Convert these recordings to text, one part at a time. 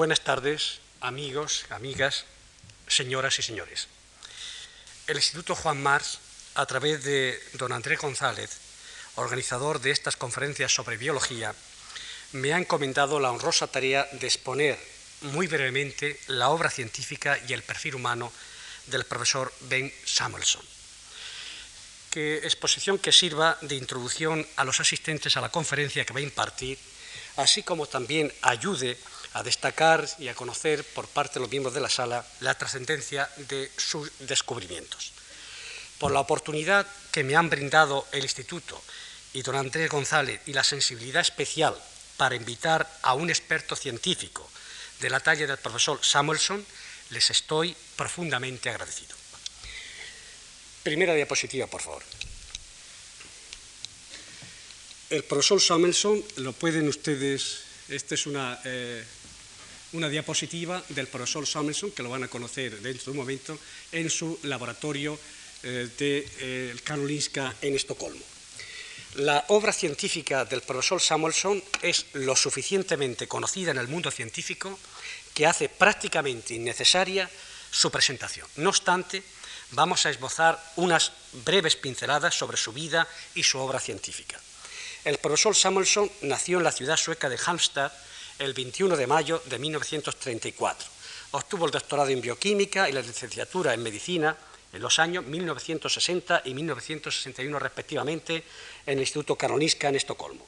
Buenas tardes, amigos, amigas, señoras y señores. El Instituto Juan Mars, a través de don Andrés González, organizador de estas conferencias sobre biología, me ha encomendado la honrosa tarea de exponer muy brevemente la obra científica y el perfil humano del profesor Ben Samuelson. Que exposición que sirva de introducción a los asistentes a la conferencia que va a impartir, así como también ayude a destacar y a conocer por parte de los miembros de la sala la trascendencia de sus descubrimientos. Por la oportunidad que me han brindado el Instituto y don Andrés González y la sensibilidad especial para invitar a un experto científico de la talla del profesor Samuelson, les estoy profundamente agradecido. Primera diapositiva, por favor. El profesor Samuelson, lo pueden ustedes, esta es una, eh, una diapositiva del profesor Samuelson, que lo van a conocer dentro de un momento, en su laboratorio eh, de eh, Karolinska en Estocolmo. La obra científica del profesor Samuelson es lo suficientemente conocida en el mundo científico que hace prácticamente innecesaria su presentación. No obstante, vamos a esbozar unas breves pinceladas sobre su vida y su obra científica. El profesor Samuelson nació en la ciudad sueca de Halmstad el 21 de mayo de 1934. Obtuvo el doctorado en bioquímica y la licenciatura en medicina en los años 1960 y 1961 respectivamente en el Instituto Karolinska en Estocolmo.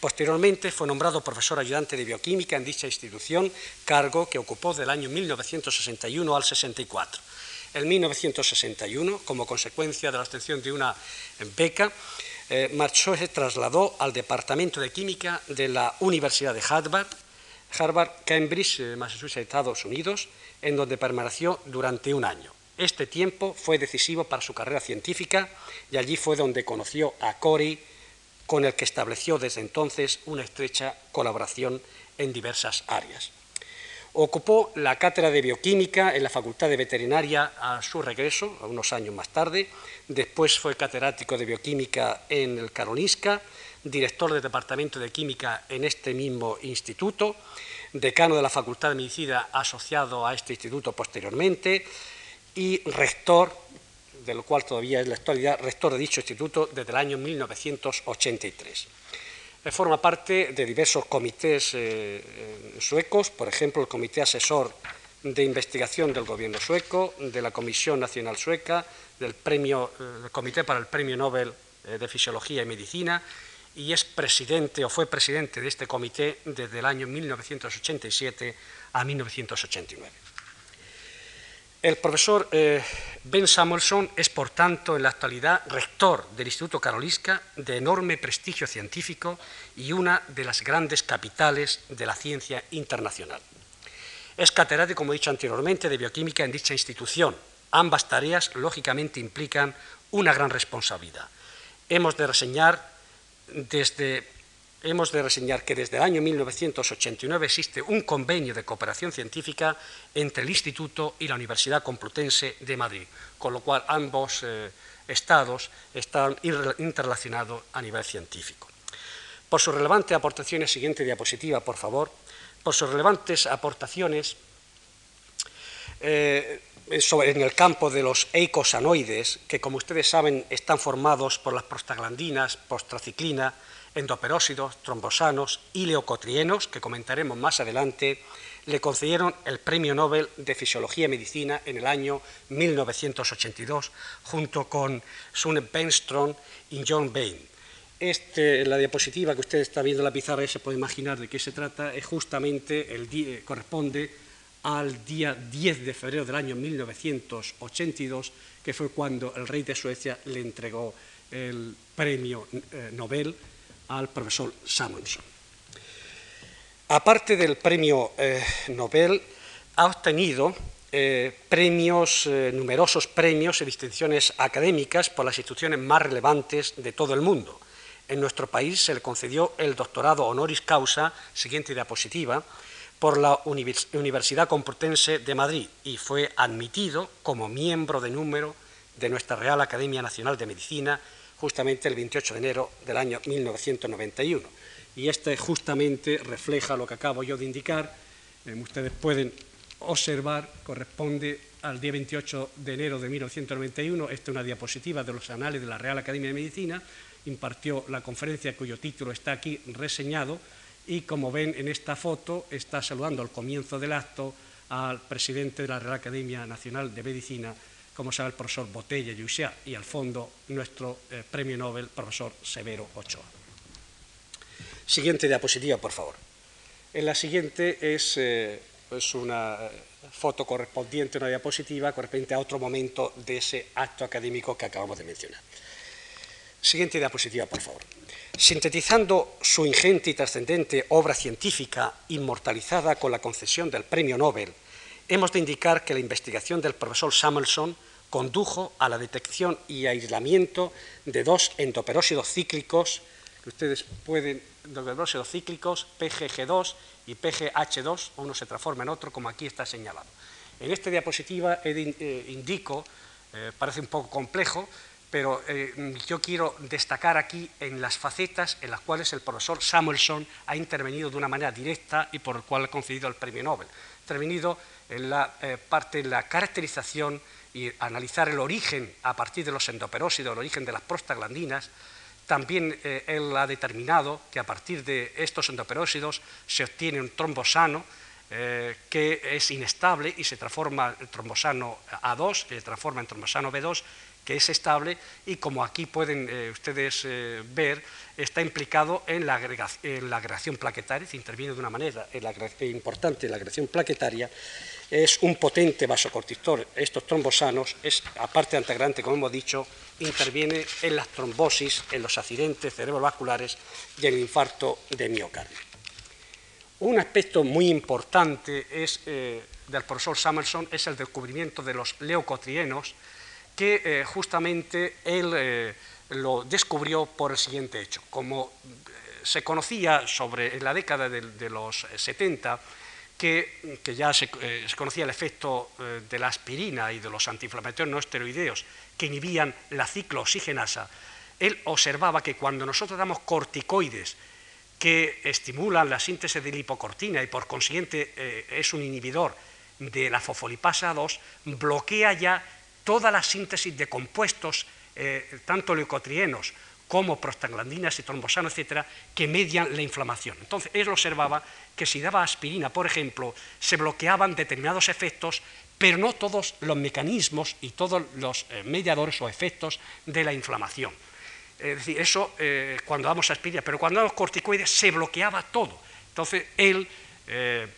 Posteriormente fue nombrado profesor ayudante de bioquímica en dicha institución, cargo que ocupó del año 1961 al 64. En 1961, como consecuencia de la obtención de una beca, eh, marchó se trasladó al Departamento de Química de la Universidad de Harvard, Harvard, Cambridge, eh, Massachusetts, Estados Unidos, en donde permaneció durante un año. Este tiempo fue decisivo para su carrera científica y allí fue donde conoció a Corey, con el que estableció desde entonces una estrecha colaboración en diversas áreas. Ocupó la cátedra de bioquímica en la Facultad de Veterinaria a su regreso, unos años más tarde. Después fue catedrático de bioquímica en el Karolinska, director del Departamento de Química en este mismo instituto, decano de la Facultad de Medicina asociado a este instituto posteriormente y rector, de lo cual todavía es la actualidad, rector de dicho instituto desde el año 1983. Forma parte de diversos comités eh, suecos, por ejemplo, el Comité Asesor de Investigación del Gobierno sueco, de la Comisión Nacional Sueca, del, eh, Comité para el Premio Nobel eh, de Fisiología y Medicina, y es presidente o fue presidente de este comité desde el año 1987 a 1989. El profesor eh, Ben Samuelson es, por tanto, en la actualidad rector del Instituto Karolinska, de enorme prestigio científico y una de las grandes capitales de la ciencia internacional. Es catedrático, como he dicho anteriormente, de bioquímica en dicha institución. Ambas tareas, lógicamente, implican una gran responsabilidad. Hemos de reseñar desde hemos de reseñar que desde el año 1989 existe un convenio de cooperación científica entre el Instituto y la Universidad Complutense de Madrid, con lo cual ambos eh, estados están interrelacionados a nivel científico. Por sus relevantes aportaciones, siguiente diapositiva, por favor, por sus relevantes aportaciones eh, en el campo de los eicosanoides, que como ustedes saben están formados por las prostaglandinas, prostraciclina, endoperósidos, trombosanos y leucotrienos, que comentaremos más adelante, le concedieron el Premio Nobel de Fisiología y Medicina en el año 1982, junto con Sune Benstrom y John Bain. Este, la diapositiva que usted está viendo en la pizarra, se puede imaginar de qué se trata, es justamente el día, corresponde al día 10 de febrero del año 1982, que fue cuando el rey de Suecia le entregó el premio eh, Nobel al profesor Samuelson. Aparte del premio eh, Nobel, ha obtenido eh, premios, numerosos premios y distinciones académicas por las instituciones más relevantes de todo el mundo. En nuestro país se le concedió el doctorado honoris causa, siguiente diapositiva, por la Universidad Complutense de Madrid y fue admitido como miembro de número de nuestra Real Academia Nacional de Medicina justamente el 28 de enero del año 1991. Y este justamente refleja lo que acabo yo de indicar, eh, ustedes pueden observar, corresponde al día 28 de enero de 1991. Esta es una diapositiva de los anales de la Real Academia de Medicina. Impartió la conferencia cuyo título está aquí reseñado y como ven en esta foto está saludando al comienzo del acto al presidente de la Real Academia Nacional de Medicina, como sabe el profesor Botella Yusia, y al fondo nuestro eh, premio Nobel, profesor Severo Ochoa. Siguiente diapositiva, por favor. En la siguiente es eh, pues una eh, foto correspondiente, una diapositiva correspondiente a otro momento de ese acto académico que acabamos de mencionar. Siguiente diapositiva, por favor. Sintetizando su ingente y trascendente obra científica inmortalizada con la concesión del Premio Nobel, hemos de indicar que la investigación del profesor Samuelson condujo a la detección y aislamiento de dos endoperóxidos cíclicos, que ustedes pueden, endoperóxidos cíclicos, PGG2 y PGH2, uno se transforma en otro, como aquí está señalado. En esta diapositiva eh, indico, eh, parece un poco complejo, pero eh, yo quiero destacar aquí en las facetas en las cuales el profesor Samuelson ha intervenido de una manera directa y por el cual ha concedido el premio Nobel. Ha intervenido en la eh, parte de la caracterización y analizar el origen a partir de los endoperósidos, el origen de las prostaglandinas. También eh, él ha determinado que a partir de estos endoperósidos se obtiene un trombosano que es inestable y se transforma el trombosano A2, que se transforma en trombosano B2 que es estable y como aquí pueden eh, ustedes eh, ver, está implicado en la, agregación plaquetaria, interviene de una manera importante en la agregación plaquetaria, es un potente vasocortictor, estos trombosanos, es, aparte de antigrante, como hemos dicho, interviene en las trombosis, en los accidentes cerebrovasculares y en el infarto de miocardio. Un aspecto muy importante es, eh, del profesor Samerson es el descubrimiento de los leucotrienos, que eh, justamente él eh, lo descubrió por el siguiente hecho. Como eh, se conocía sobre en la década de, los 70 que, ya se, conocía el efecto de la aspirina y de los antiinflamatorios no esteroideos que inhibían la ciclooxigenasa, él observaba que cuando nosotros damos corticoides que estimulan la síntesis de lipocortina y por consiguiente es un inhibidor de la fosfolipasa 2, bloquea ya toda la síntesis de compuestos, eh, tanto leucotrienos como prostaglandinas y trombosanos, etcétera, que median la inflamación. Entonces, él observaba que si daba aspirina, por ejemplo, se bloqueaban determinados efectos, pero no todos los mecanismos y todos los eh, mediadores o efectos de la inflamación. Es decir, eso eh, cuando damos aspirina, pero cuando damos corticoides se bloqueaba todo. Entonces, él eh,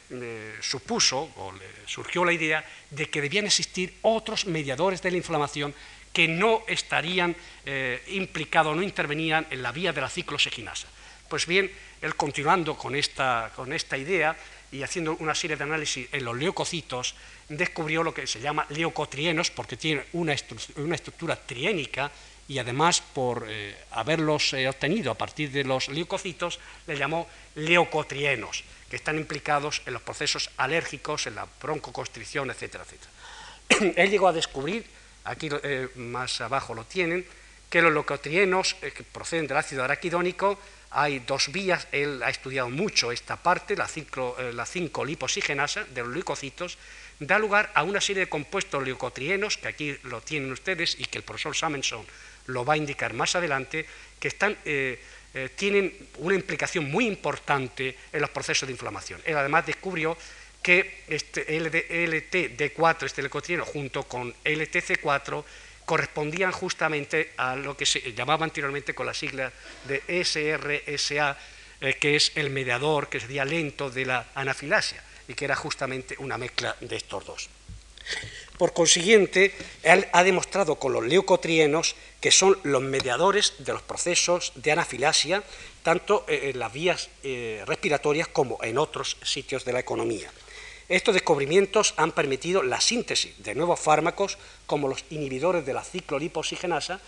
supuso o surgió la idea de que debían existir otros mediadores de la inflamación que no estarían eh, implicados, no intervenían en la vía de la cicloseginasa. Pues bien, él continuando con esta, idea y haciendo una serie de análisis en los leucocitos, descubrió lo que se llama leucotrienos, porque tiene una, una estructura triénica y además por eh, haberlos obtenido a partir de los leucocitos, le llamó leucotrienos que están implicados en los procesos alérgicos, en la broncoconstricción, etcétera, etcétera. Él llegó a descubrir, aquí eh, más abajo lo tienen, que los leucotrienos eh, que proceden del ácido araquidónico hay dos vías, él ha estudiado mucho esta parte, la 5 eh, la liposigenasa de los leucocitos, da lugar a una serie de compuestos leucotrienos, que aquí lo tienen ustedes y que el profesor Samenson lo va a indicar más adelante, que están eh, tienen una implicación muy importante en los procesos de inflamación. Él además descubrió que este LTD4, este leucotrieno, junto con LTC4, correspondían justamente a lo que se llamaba anteriormente con la sigla de SRSA, eh, que es el mediador, que sería lento de la anafilasia, y que era justamente una mezcla de estos dos. Por consiguiente, él ha demostrado con los leucotrienos que son los mediadores de los procesos de anafilasia, tanto en las vías eh, respiratorias como en otros sitios de la economía. Estos descubrimientos han permitido la síntesis de nuevos fármacos como los inhibidores de la cicloliposigenasa,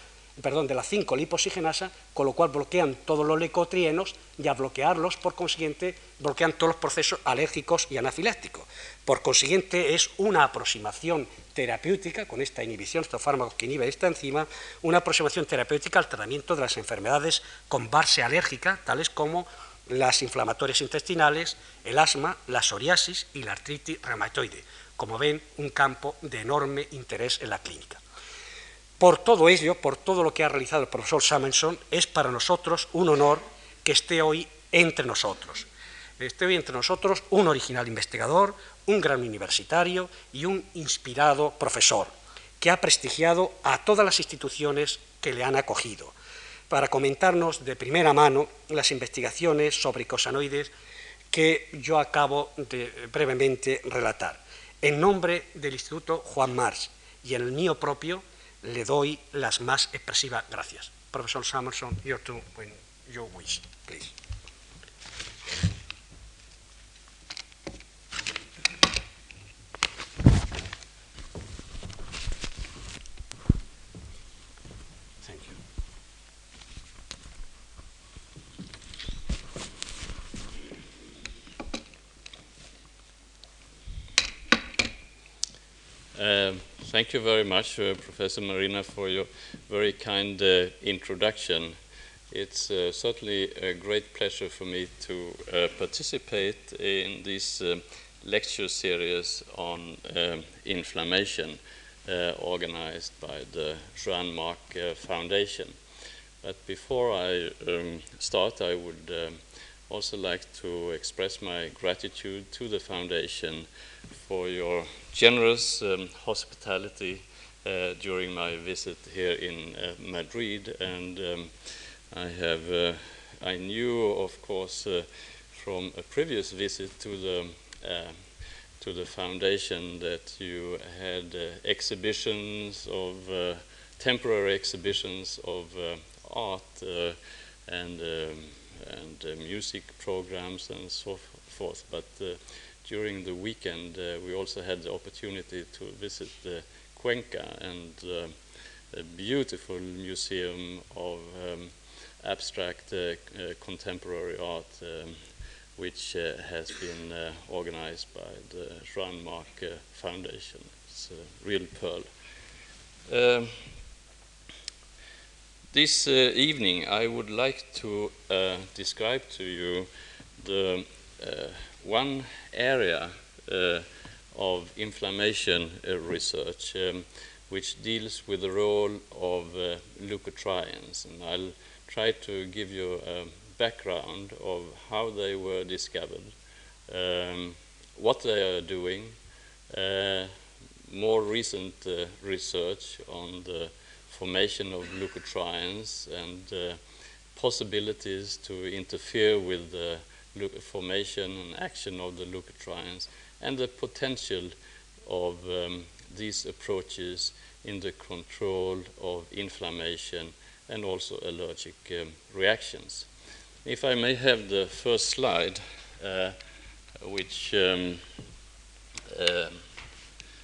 perdón, de la 5-liposigenasa, con lo cual bloquean todos los leucotrienos y al bloquearlos, por consiguiente, bloquean todos los procesos alérgicos y anafilácticos. Por consiguiente, es una aproximación terapéutica, con esta inhibición, estos fármacos que inhiben esta enzima, una aproximación terapéutica al tratamiento de las enfermedades con base alérgica, tales como las inflamatorias intestinales, el asma, la psoriasis y la artritis reumatoide. Como ven, un campo de enorme interés en la clínica. Por todo ello, por todo lo que ha realizado el profesor Samuelson, es para nosotros un honor que esté hoy entre nosotros. Esté hoy entre nosotros un original investigador, un gran universitario y un inspirado profesor, que ha prestigiado a todas las instituciones que le han acogido para comentarnos de primera mano las investigaciones sobre icosanoides que yo acabo de brevemente relatar. En nombre del Instituto Juan Mars y en el mío propio le doy las más expresivas gracias. Profesor Samuelson, your turn when you wish, please. Thank you very much, uh, Professor Marina, for your very kind uh, introduction. It's uh, certainly a great pleasure for me to uh, participate in this uh, lecture series on um, inflammation organized by the Juan March Foundation. But before I um, start, I would um, also like to express my gratitude to the Foundation for your generous um, hospitality uh, during my visit here in uh, Madrid. And um, I have, uh, I knew, of course, uh, from a previous visit to the uh, to the foundation that you had uh, exhibitions of temporary exhibitions of art and um, and music programs and so forth. But during the weekend, uh, we also had the opportunity to visit the Cuenca and a beautiful museum of um, abstract contemporary art um, which uh, has been uh, organized by the Juan March uh, Foundation. It's a real pearl. Um, this uh, evening, I would like to uh, describe to you the uh, one area uh, of inflammation uh, research um, which deals with the role of uh, leukotrienes. And I'll try to give you a background of how they were discovered, um, what they are doing, more recent research on the formation of leukotrienes and uh, possibilities to interfere with the formation and action of the leukotrienes and the potential of um, these approaches in the control of inflammation and also allergic um, reactions. If I may have the first slide, uh, which um, uh,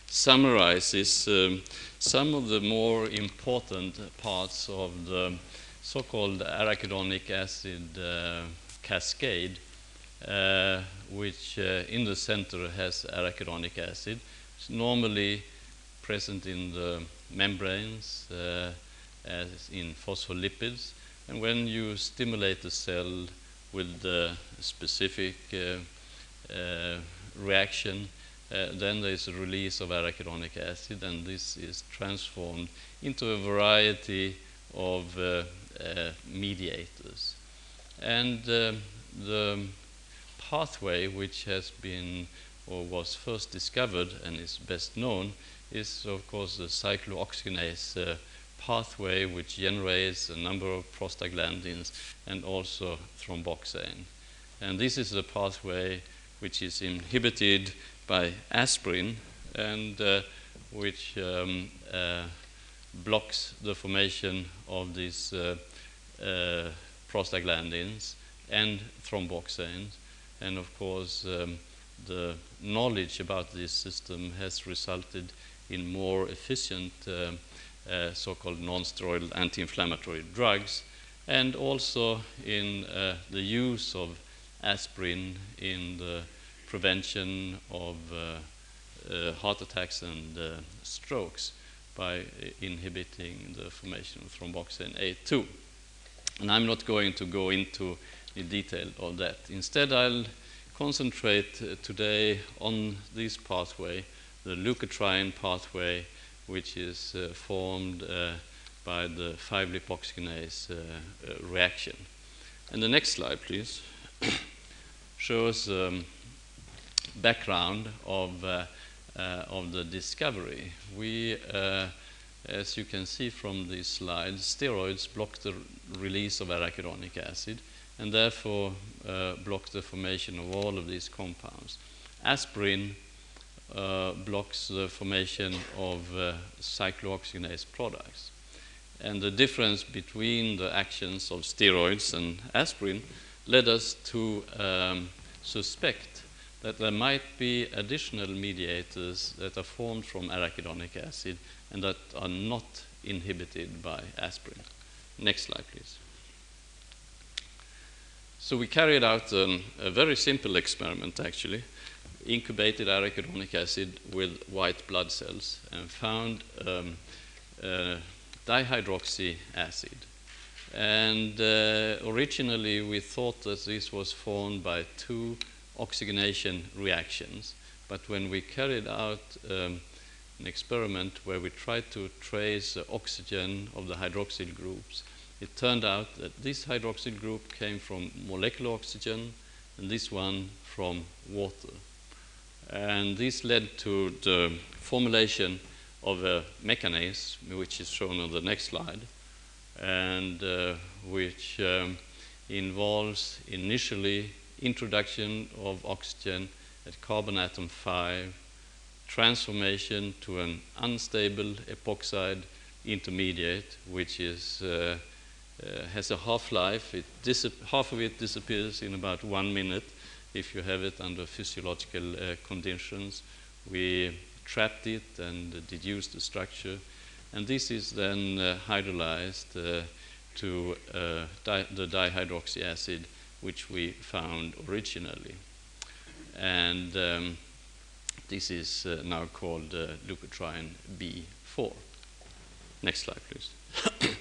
summarizes um, some of the more important parts of the so-called arachidonic acid uh, cascade, which uh, in the center has arachidonic acid. It's normally present in the membranes uh, as in phospholipids. And when you stimulate the cell with a specific uh, uh, reaction, uh, then there is a release of arachidonic acid, and this is transformed into a variety of uh, uh, mediators. And um, the pathway which has been or was first discovered and is best known is, of course, the cyclooxygenase uh, pathway, which generates a number of prostaglandins and also thromboxane. And this is the pathway which is inhibited by aspirin and uh, which um, uh, blocks the formation of these uh, uh, prostaglandins and thromboxanes. And of course, um, the knowledge about this system has resulted in more efficient uh, uh, so-called non-steroidal anti-inflammatory drugs and also in the use of aspirin in the prevention of uh, uh, heart attacks and uh, strokes by inhibiting the formation of thromboxane A2. And I'm not going to go into in detail of that. Instead, I'll concentrate uh, today on this pathway, the leukotriene pathway, which is uh, formed uh, by the 5-lipoxygenase uh, uh, reaction. And the next slide, please, shows um, background of, uh, of the discovery. We as you can see from these slides, steroids block the release of arachidonic acid and therefore uh, the formation of all of these compounds. Aspirin uh, blocks the formation of uh, cyclooxygenase products. And the difference between the actions of steroids and aspirin led us to um, suspect that there might be additional mediators that are formed from arachidonic acid and that are not inhibited by aspirin. Next slide, please. So we carried out um, a very simple experiment, actually, incubated arachidonic acid with white blood cells and found um, uh, dihydroxy acid. And uh, originally we thought that this was formed by two oxygenation reactions. But when we carried out um, an experiment where we tried to trace the oxygen of the hydroxyl groups, it turned out that this hydroxyl group came from molecular oxygen and this one from water. And this led to the formulation of a mechanism, which is shown on the next slide, and uh, which um, involves initially introduction of oxygen at carbon atom 5 transformation to an unstable epoxide intermediate, which is, uh, has a half-life. half of it disappears in about one minute if you have it under physiological uh, conditions. We trapped it and deduced the structure, and this is then uh, hydrolyzed uh, to uh, di the dihydroxy acid, which we found originally. And um, this is uh, now called uh, leukotriene B4. Next slide, please.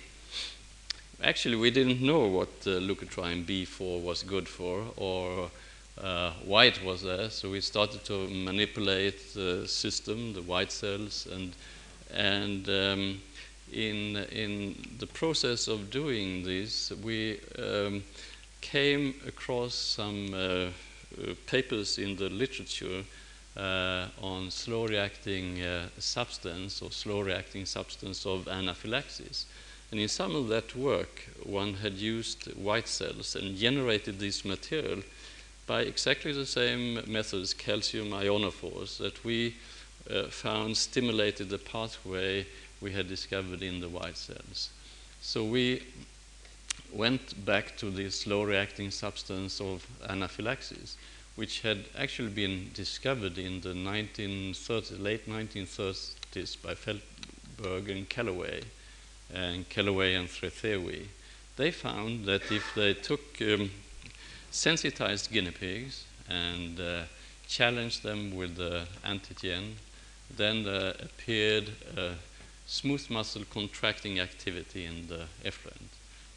Actually, we didn't know what uh, leukotriene B4 was good for or uh, why it was there, so we started to manipulate the system, the white cells, and, and um, in, in the process of doing this, we um, came across some uh, papers in the literature uh, on slow reacting uh, substance or slow reacting substance of anaphylaxis. And in some of that work, one had used white cells and generated this material by exactly the same methods, calcium ionophores, that we uh, found stimulated the pathway we had discovered in the white cells. So we went back to the slow reacting substance of anaphylaxis which had actually been discovered in the 1930s, late 1930s by Feldberg and Kellaway, and Kellaway and Trethewie. They found that if they took um, sensitized guinea pigs and uh, challenged them with the antigen, then there appeared smooth muscle contracting activity in the effluent.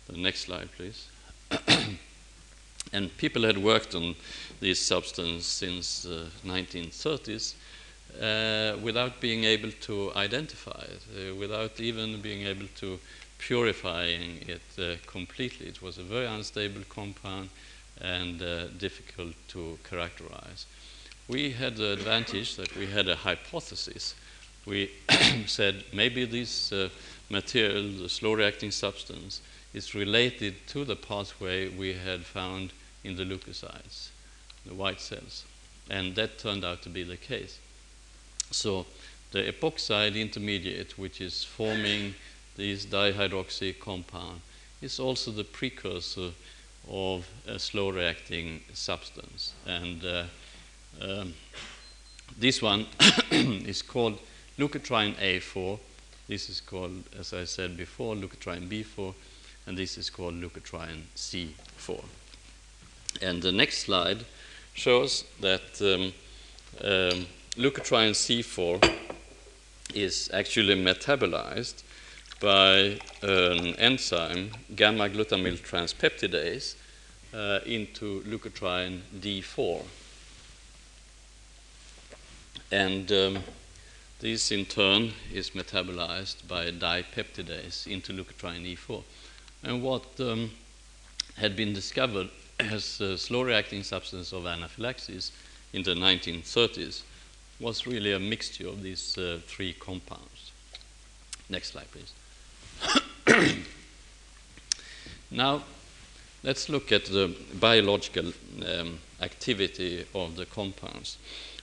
The next slide, please. And people had worked on this substance since the 1930s uh, without being able to identify it, uh, without even being able to purifying it uh, completely. It was a very unstable compound and uh, difficult to characterize. We had the advantage that we had a hypothesis. We said maybe this uh, material, the slow reacting substance, is related to the pathway we had found in the leukocytes, the white cells. And that turned out to be the case. So the epoxide intermediate, which is forming this dihydroxy compound, is also the precursor of a slow reacting substance. And uh, um, this one is called leukotriene A4. This is called, as I said before, leukotriene B4, and this is called leukotriene C4. And the next slide shows that um, um, leukotriene C4 is actually metabolized by an enzyme, gamma glutamyl transpeptidase, uh, into leukotriene D4. And um, this in turn is metabolized by dipeptidase into leukotriene E4. And what um, had been discovered as a slow reacting substance of anaphylaxis in the 1930s was really a mixture of these uh, three compounds. Next slide, please. now, let's look at the biological um, activity of the compounds.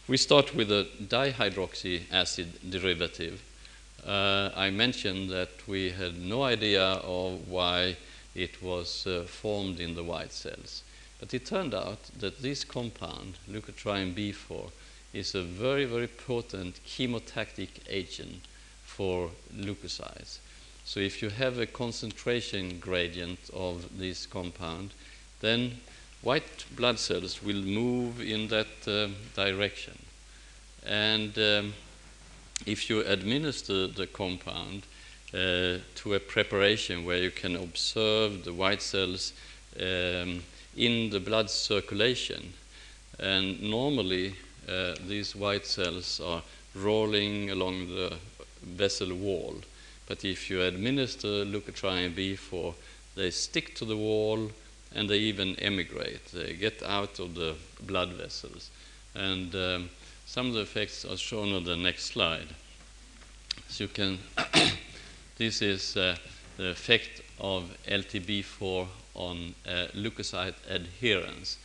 We start with a dihydroxy acid derivative. Uh, I mentioned that we had no idea of why it was uh, formed in the white cells. But it turned out that this compound, leukotriene B4, is a very, very potent chemotactic agent for leukocytes. So if you have a concentration gradient of this compound, then white blood cells will move in that uh, direction. And um, if you administer the compound uh, to a preparation where you can observe the white cells um, in the blood circulation, and normally uh, these white cells are rolling along the vessel wall. But if you administer leukotriene B4, they stick to the wall and they even emigrate. They get out of the blood vessels. And um, some of the effects are shown on the next slide. So you can, this is uh, the effect of LTB4 on uh, leukocyte adherence.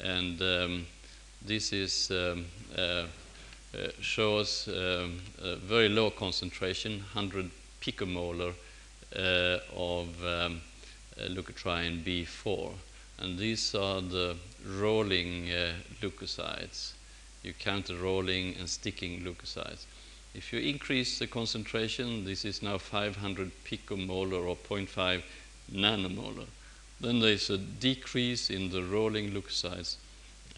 And um, this is, um, uh, uh shows um, a very low concentration, 100 picomolar uh, of um, uh, leukotriene B4. And these are the rolling leukocytes. You count the rolling and sticking leukocytes. If you increase the concentration, this is now 500 picomolar or 0.5 nanomolar. Then there's a decrease in the rolling leukocytes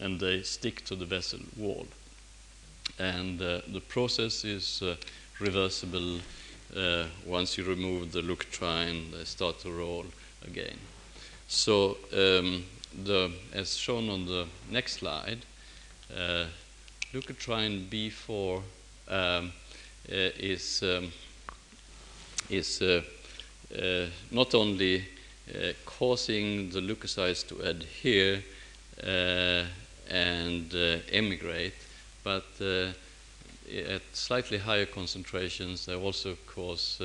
and they stick to the vessel wall. And uh, the process is uh, reversible uh, once you remove the leukotriene, they start to roll again. So, um, the, as shown on the next slide, uh, leukotriene B4 um, uh, is, um, is uh, not only uh, causing the leukocytes to adhere uh, and uh, emigrate, but at slightly higher concentrations, they also cause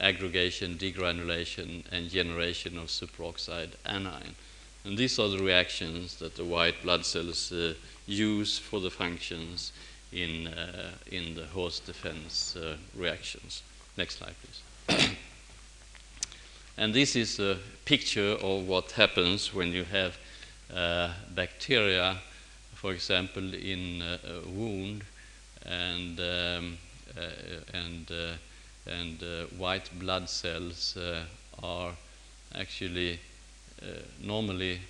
aggregation, degranulation, and generation of superoxide anion. And these are the reactions that the white blood cells uh, use for the functions in, uh, in the host defense uh, reactions. Next slide, please. And this is a picture of what happens when you have uh, bacteria, for example, in a, a wound, and um, uh, and uh, and uh, white blood cells uh, are actually uh, normally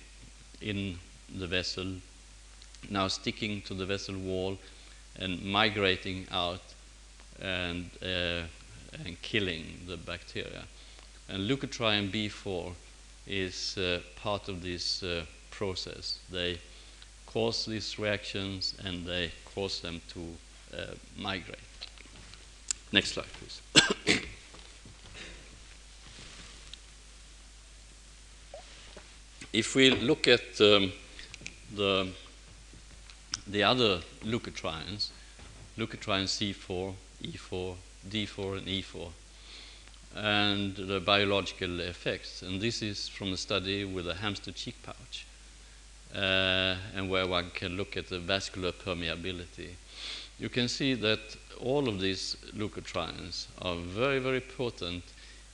in the vessel, now sticking to the vessel wall and migrating out and and killing the bacteria. And leukotriene B4 is uh, part of this uh, process. They cause these reactions and they cause them to uh, migrate. Next slide, please. if we look at um, the, the other leukotrienes, leukotriene C4, E4, D4, and E4, and the biological effects. And this is from a study with a hamster cheek pouch, and where one can look at the vascular permeability. You can see that all of these leukotrienes are very, very potent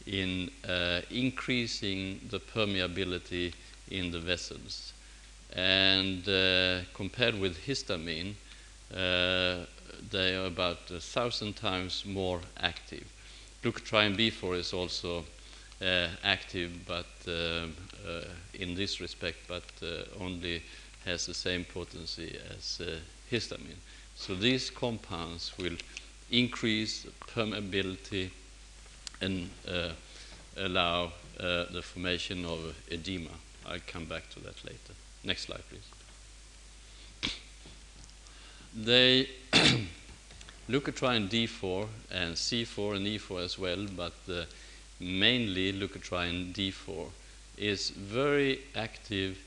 in uh, increasing the permeability in the vessels. And uh, compared with histamine, uh, they are about a thousand times more active. Leukotriene B4 is also uh, active, but uh, uh, Uh, uh, in this respect, but uh, only has the same potency as histamine. So these compounds will increase permeability and allow the formation of edema. I'll come back to that later. Next slide, please. They leukotriene D4 and C4 and E4 as well, but uh, mainly leukotriene D4 is very active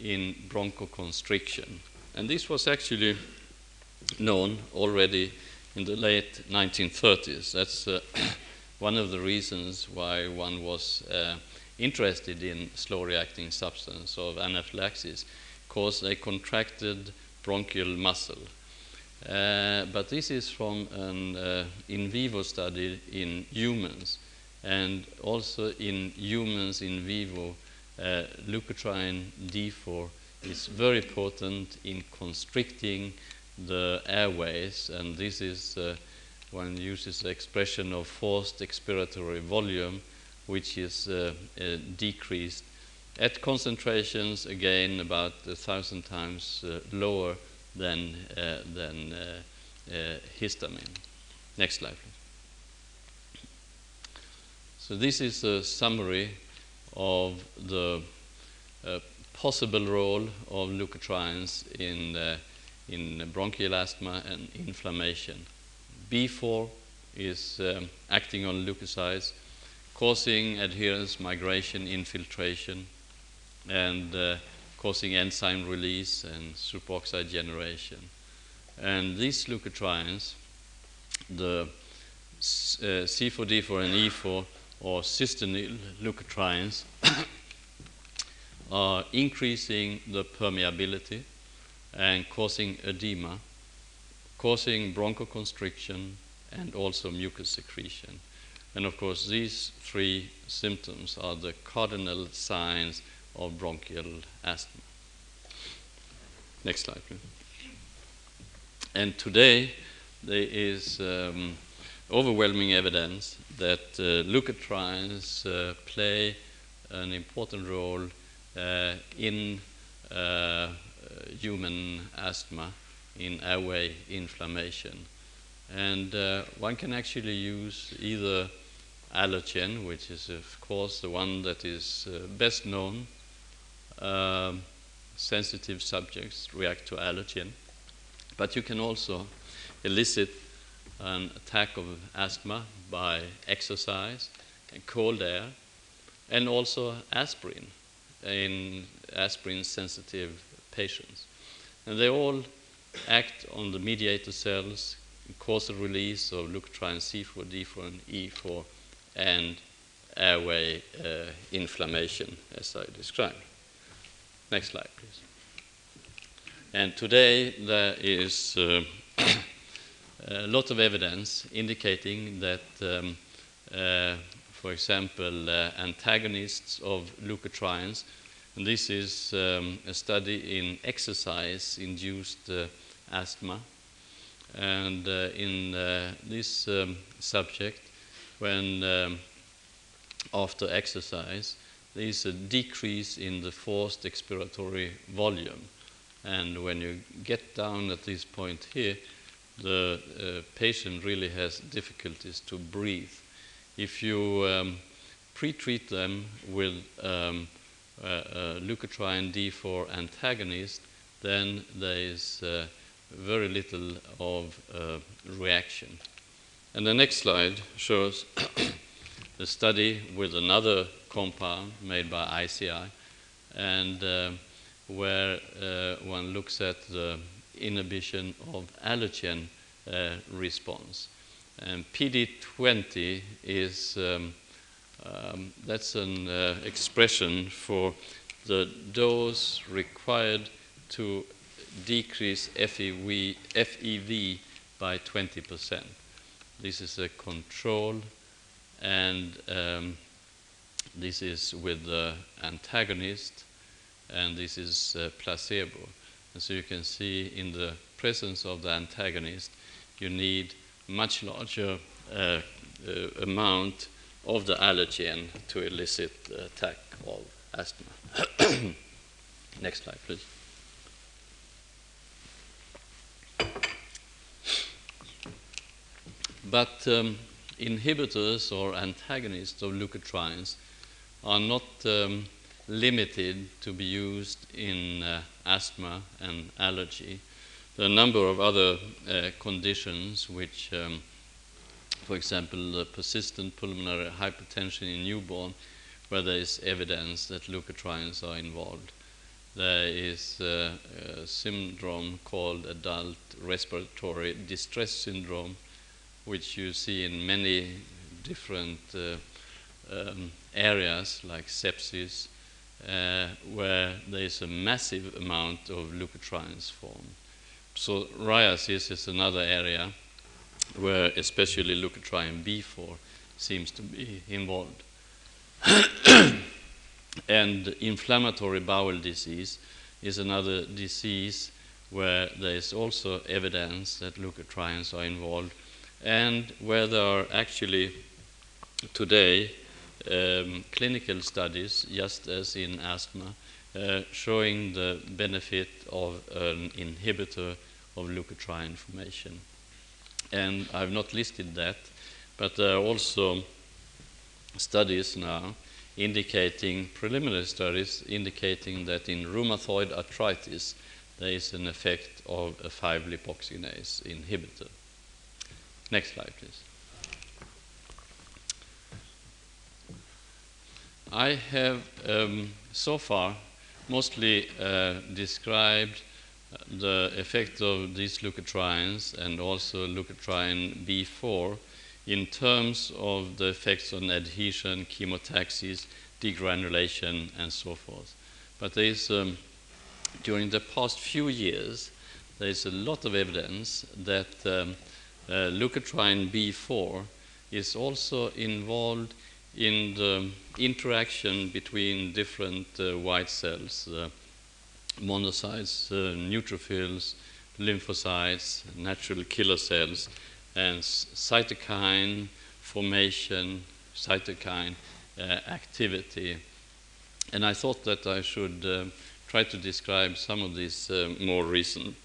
in bronchoconstriction. And this was actually known already in the late 1930s. That's uh, one of the reasons why one was uh, interested in slow reacting substance of anaphylaxis, because they contracted bronchial muscle. Uh, but this is from an uh, in vivo study in humans, and also in humans in vivo, uh, leukotriene D4 is very potent in constricting the airways, and this is uh, one uses the expression of forced expiratory volume, which is uh, uh, decreased at concentrations again about a thousand times uh, lower than uh, than histamine. Next slide, please. So this is a summary of the possible role of leukotrienes in in bronchial asthma and inflammation. B4 is um, acting on leukocytes, causing adherence, migration, infiltration, and uh, causing enzyme release and superoxide generation. And these leukotrienes, the uh, C4, D4, and E4, or cysteinyl leukotrienes, are increasing the permeability and causing edema, causing bronchoconstriction, and also mucus secretion. And of course, these three symptoms are the cardinal signs of bronchial asthma. Next slide, please. And today, there is um, overwhelming evidence that uh, leukotrienes uh, play an important role uh, in human asthma in airway inflammation. And one can actually use either allergen, which is, of course, the one that is best known. Um, sensitive subjects react to allergen. But you can also elicit an attack of asthma by exercise and cold air, and also aspirin in aspirin sensitive patients. And they all act on the mediator cells, cause the release of leukotriene C4, D4, and E4, and airway uh, inflammation, as I described. Next slide, please. And today there is uh, a lot of evidence indicating that, um, uh, for example, uh, antagonists of leukotrienes and this is um, a study in exercise induced uh, asthma. And uh, in uh, this um, subject, when um, after exercise, there is a decrease in the forced expiratory volume. And when you get down at this point here, the uh, patient really has difficulties to breathe. If you um, pre-treat them with um, uh, uh, leukotriene D4 antagonist, then there is uh, very little of reaction. And the next slide shows the study with another compound made by ICI, and uh, where uh, one looks at the inhibition of allergen uh, response. And PD20 is um, um, that's an uh, expression for the dose required to decrease FEV, FEV by 20%. This is a control, and um, this is with the antagonist, and this is uh, placebo. And so you can see in the presence of the antagonist, you need much larger uh, uh amount of the allergen to elicit the attack of asthma. Next slide, please. But um, inhibitors or antagonists of leukotrienes are not um, limited to be used in uh, asthma and allergy. There are a number of other uh, conditions which, um, for example, persistent pulmonary hypertension in newborn, where there is evidence that leukotrienes are involved. There is uh, a syndrome called adult respiratory distress syndrome, which you see in many different uh, um, areas like sepsis, Uh, where there is a massive amount of leukotrienes formed. So psoriasis is another area where especially leukotriene B4 seems to be involved. and inflammatory bowel disease is another disease where there is also evidence that leukotrienes are involved and where there are actually today um, clinical studies, just as in asthma, uh, showing the benefit of an inhibitor of leukotriene formation. And I've not listed that, but there are also studies now indicating, preliminary studies indicating that in rheumatoid arthritis there is an effect of a 5-lipoxygenase inhibitor. Next slide, please. I have um, so far mostly uh, described the effect of these leukotrienes and also leukotriene B4 in terms of the effects on adhesion, chemotaxis, degranulation, and so forth. But there is, um, during the past few years, there is a lot of evidence that um, uh, leukotriene B4 is also involved in the interaction between different uh, white cells, uh, monocytes, uh, neutrophils, lymphocytes, natural killer cells, and cytokine formation, cytokine uh, activity. And I thought that I should uh, try to describe some of these uh, more recent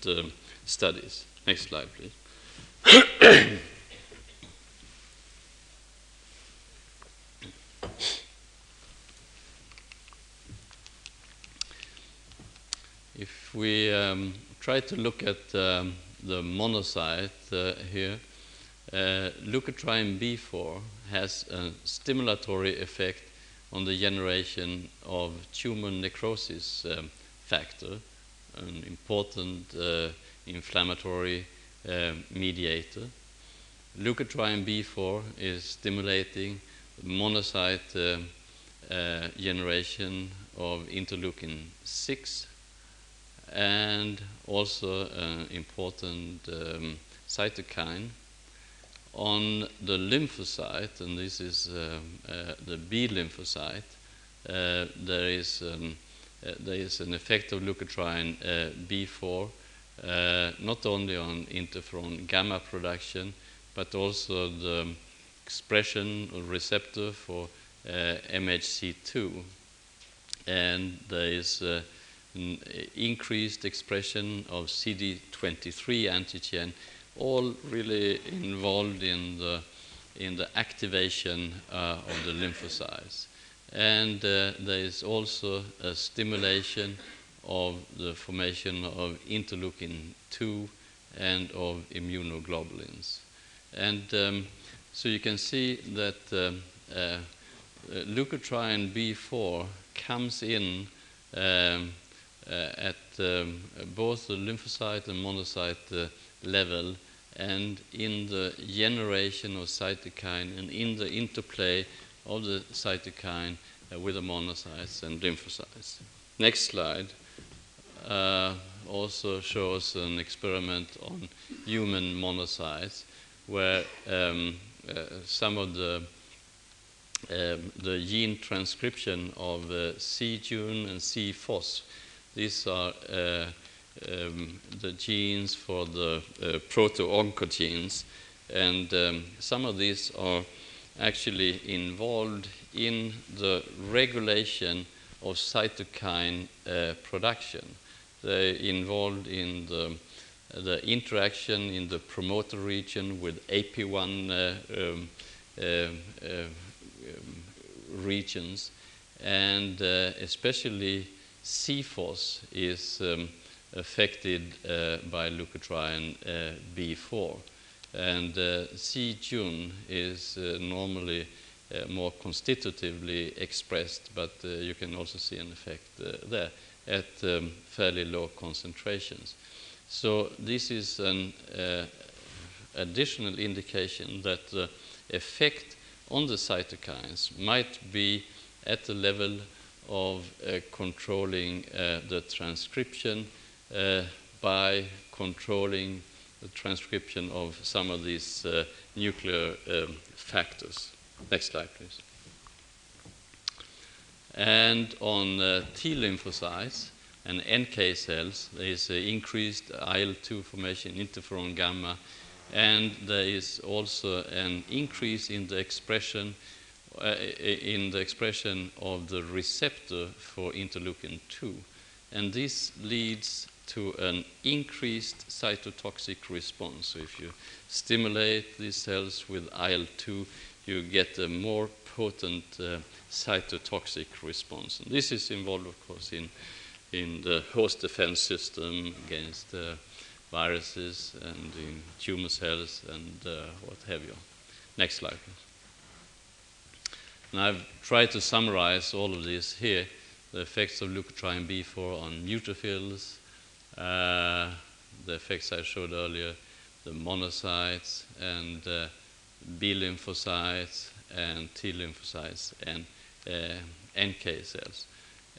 studies. Next slide, please. if we um, try to look at um, the monocyte uh, here, uh, leukotriene B4 has a stimulatory effect on the generation of tumor necrosis um, factor, an important uh, inflammatory uh, mediator. Leukotriene B4 is stimulating monocyte uh, uh, generation of interleukin 6 and also an important um, cytokine on the lymphocyte, and this is um, uh, the B lymphocyte, uh, there is um, uh, there is an effect of leukotriene uh, B4 uh, not only on interferon gamma production, but also the expression of receptor for uh, MHC2, and there is increased expression of CD23 antigen, all really involved in the, in the activation uh, of the lymphocytes. And uh, there is also a stimulation of the formation of interleukin 2 and of immunoglobulins. And um, so you can see that um, uh, uh, leukotriene B4 comes in um, at um, both the lymphocyte and monocyte uh, level and in the generation of cytokine and in the interplay of the cytokine uh, with the monocytes and lymphocytes. Next slide uh, also shows an experiment on human monocytes where um, uh, some of the um, the gene transcription of uh, C-Jun and C-Fos these are uh, um, the genes for the uh, proto-oncogenes, and um, some of these are actually involved in the regulation of cytokine uh, production. They're involved in the, the, interaction in the promoter region with AP1 uh, um, uh, uh, um, regions and especially C-phos is um, affected uh, by leukotriene uh, B4. And uh, C-Jun is uh, normally uh, more constitutively expressed, but uh, you can also see an effect there at um, fairly low concentrations. So this is an additional indication that the effect on the cytokines might be at the level of uh, controlling uh, the transcription uh, by controlling the transcription of some of these uh, nuclear um, factors. Next slide, please. And on uh, T lymphocytes and NK cells, there is increased IL-2 formation, interferon gamma, and there is also an increase in the expression uh, in the expression of the receptor for interleukin 2 and this leads to an increased cytotoxic response so if you stimulate these cells with IL2 you get a more potent uh, cytotoxic response and this is involved of course in in the host defense system against uh, viruses and in tumor cells and uh, what have you. Next slide, please. And I've tried to summarize all of this here the effects of leukotriene B4 on neutrophils, uh, the effects I showed earlier, the monocytes and uh, B lymphocytes and T lymphocytes and uh, NK cells.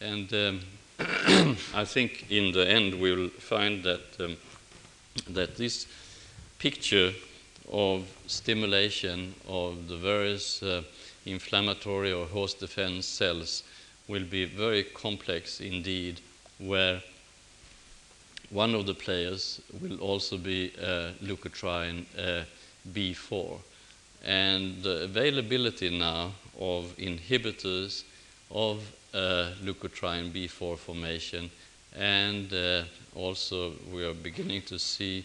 And um, I think in the end we'll find that um, that this picture of stimulation of the various uh, inflammatory or host defense cells will be very complex indeed, where one of the players will also be uh, leukotriene uh, B4. And the availability now of inhibitors of uh, leukotriene B4 formation and uh, also we are beginning to see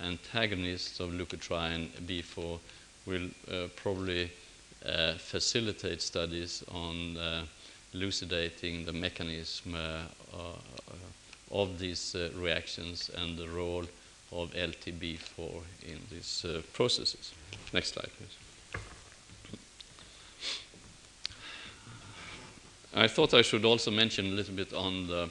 antagonists of leukotriene B4 will uh, probably uh, facilitate studies on uh, elucidating the mechanism uh, uh, of these reactions and the role of LTB4 in these processes. Next slide, please. I thought I should also mention a little bit on the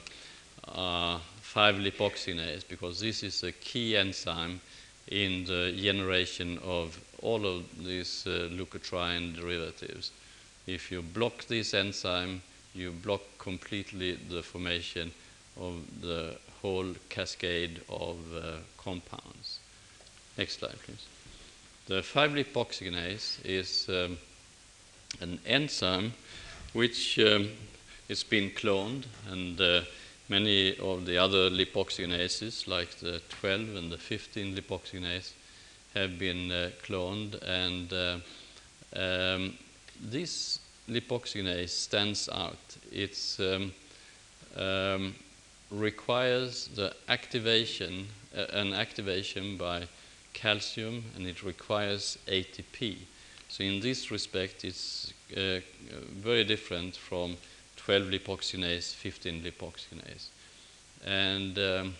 uh, 5-lipoxynase because this is a key enzyme in the generation of all of these uh, leukotriene derivatives. If you block this enzyme, you block completely the formation of the whole cascade of uh, compounds. Next slide, please. The 5-lipoxygenase is um, an enzyme which um, has been cloned and uh, many of the other lipoxygenases, like the 12 and the 15 lipoxygenase, have been uh, cloned, and uh, um, this lipoxygenase stands out. It um, um, requires the activation, uh, an activation by calcium, and it requires ATP. So in this respect, it's uh, very different from 12 lipoxygenase, 15 lipoxygenase. And um,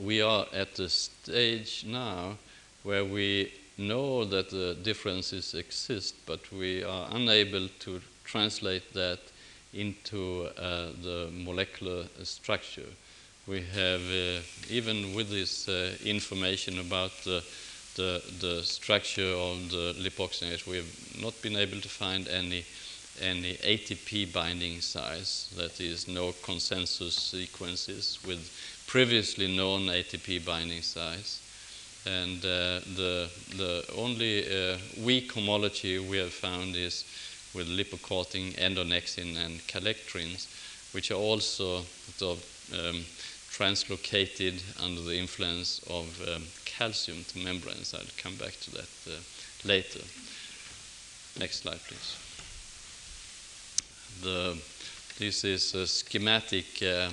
we are at the stage now where we know that the differences exist, but we are unable to translate that into uh, the molecular structure. We have, uh, even with this uh, information about the, the, the, structure of the lipoxygenase, we have not been able to find any any ATP binding sites, that is, no consensus sequences with previously known ATP binding sites. And uh, the, the only uh, weak homology we have found is with lipocortin, endonexin, and calectrins, which are also sort of, um, translocated under the influence of um, calcium to membranes. I'll come back to that uh, later. Next slide, please the, this is a schematic uh,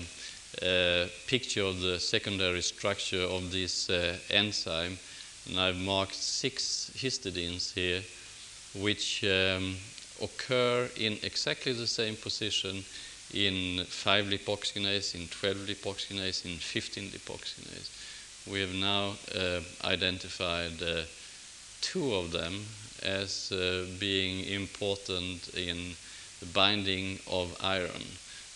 uh, picture of the secondary structure of this uh, enzyme. And I've marked six histidines here, which um, occur in exactly the same position in 5 lipoxygenase, in 12 lipoxygenase, in 15 lipoxygenase. We have now uh, identified uh, two of them as uh, being important in the binding of iron.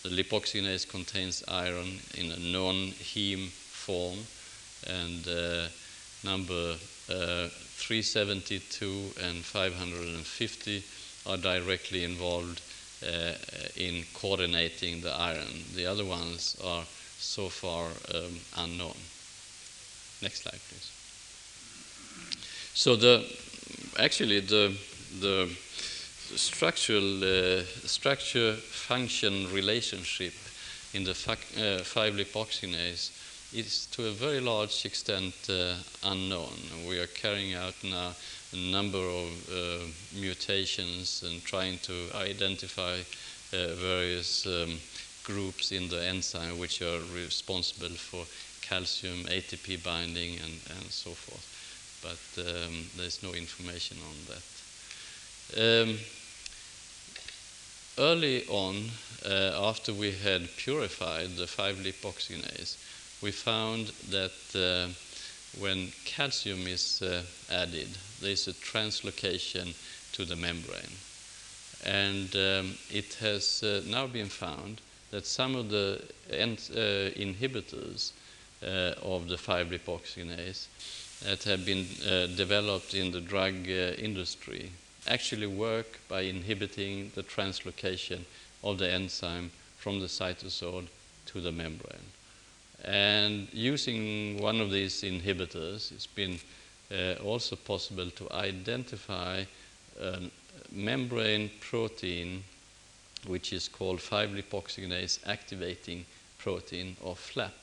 The lipoxygenase contains iron in a non-heme form, and uh, number uh, 372 and 550 are directly involved uh, in coordinating the iron. The other ones are so far um, unknown. Next slide, please. So the actually the the structural uh, structure function relationship in the uh, 5-lipoxygenase is to a very large extent uh, unknown. We are carrying out now a number of uh, mutations and trying to identify uh, various um, groups in the enzyme which are responsible for calcium, ATP binding, and, and so forth. But um, there's no information on that. Um, early on, uh, after we had purified the 5-lipoxygenase, we found that uh, when calcium is uh, added, there's a translocation to the membrane. And um, it has uh, now been found that some of the uh, inhibitors uh, of the 5-lipoxygenase that have been developed in the drug industry actually work by inhibiting the translocation of the enzyme from the cytosol to the membrane. And using one of these inhibitors, it's been uh, also possible to identify a membrane protein which is called 5-lipoxygenase activating protein or FLAP,